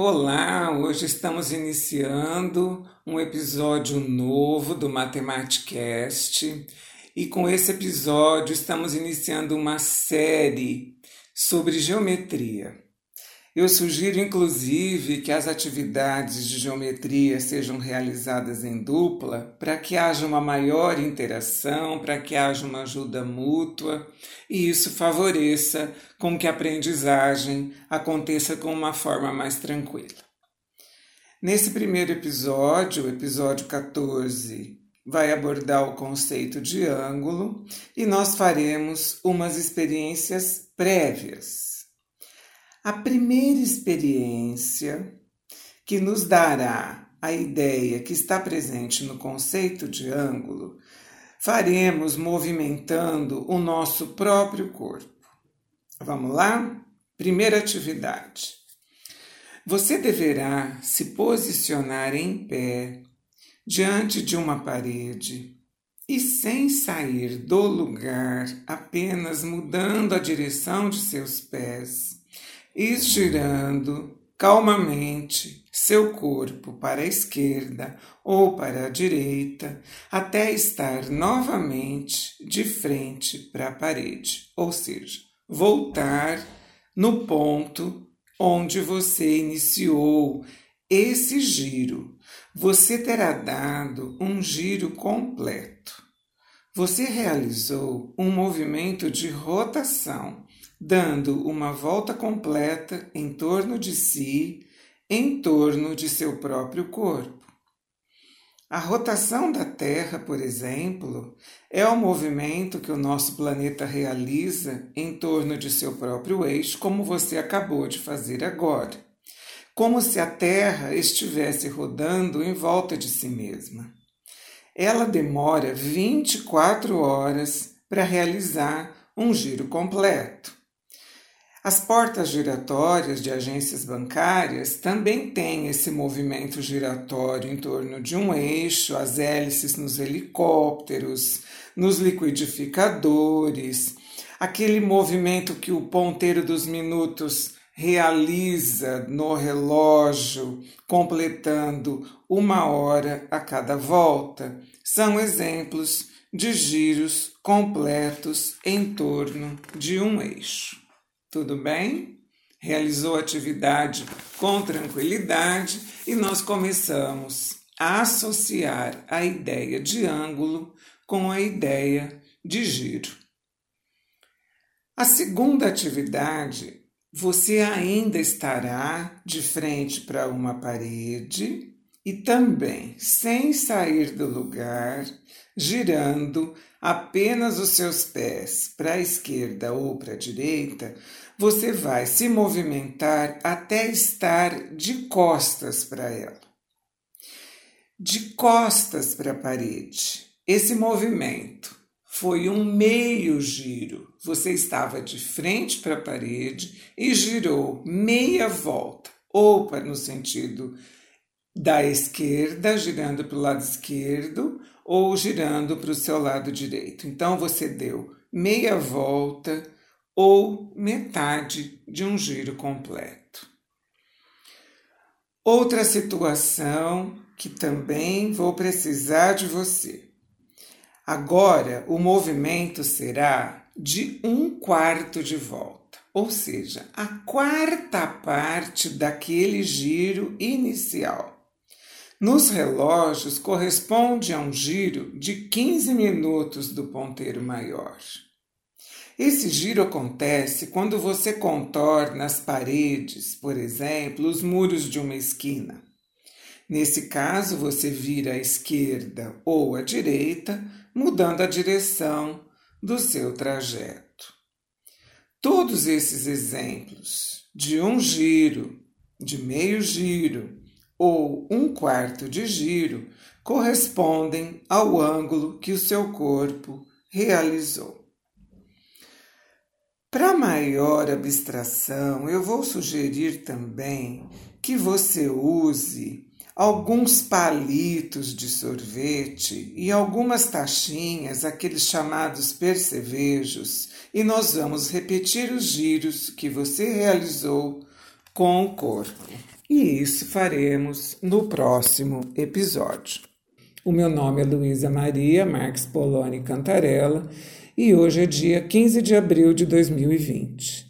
Olá, hoje estamos iniciando um episódio novo do Matematicast e com esse episódio estamos iniciando uma série sobre geometria. Eu sugiro, inclusive, que as atividades de geometria sejam realizadas em dupla para que haja uma maior interação, para que haja uma ajuda mútua e isso favoreça com que a aprendizagem aconteça com uma forma mais tranquila. Nesse primeiro episódio, o episódio 14, vai abordar o conceito de ângulo e nós faremos umas experiências prévias a primeira experiência que nos dará a ideia que está presente no conceito de ângulo, faremos movimentando o nosso próprio corpo. Vamos lá? Primeira atividade. Você deverá se posicionar em pé diante de uma parede e sem sair do lugar, apenas mudando a direção de seus pés estirando calmamente seu corpo para a esquerda ou para a direita, até estar novamente de frente para a parede, ou seja, voltar no ponto onde você iniciou esse giro. Você terá dado um giro completo. Você realizou um movimento de rotação dando uma volta completa em torno de si, em torno de seu próprio corpo. A rotação da Terra, por exemplo, é o movimento que o nosso planeta realiza em torno de seu próprio eixo, como você acabou de fazer agora. Como se a Terra estivesse rodando em volta de si mesma. Ela demora 24 horas para realizar um giro completo. As portas giratórias de agências bancárias também têm esse movimento giratório em torno de um eixo, as hélices nos helicópteros, nos liquidificadores, aquele movimento que o ponteiro dos minutos realiza no relógio, completando uma hora a cada volta, são exemplos de giros completos em torno de um eixo. Tudo bem? Realizou a atividade com tranquilidade e nós começamos a associar a ideia de ângulo com a ideia de giro. A segunda atividade, você ainda estará de frente para uma parede e também, sem sair do lugar, girando apenas os seus pés para a esquerda ou para a direita, você vai se movimentar até estar de costas para ela. De costas para a parede. Esse movimento foi um meio giro. Você estava de frente para a parede e girou meia volta, ou para no sentido da esquerda, girando para o lado esquerdo, ou girando para o seu lado direito. Então você deu meia volta ou metade de um giro completo. Outra situação que também vou precisar de você. Agora o movimento será de um quarto de volta, ou seja, a quarta parte daquele giro inicial. Nos relógios, corresponde a um giro de 15 minutos do ponteiro maior. Esse giro acontece quando você contorna as paredes, por exemplo, os muros de uma esquina. Nesse caso, você vira à esquerda ou à direita, mudando a direção do seu trajeto. Todos esses exemplos de um giro, de meio giro, ou um quarto de giro correspondem ao ângulo que o seu corpo realizou. Para maior abstração, eu vou sugerir também que você use alguns palitos de sorvete e algumas taxinhas, aqueles chamados percevejos, e nós vamos repetir os giros que você realizou com o corpo. E isso faremos no próximo episódio. O meu nome é Luísa Maria Marques Poloni Cantarella e hoje é dia 15 de abril de 2020.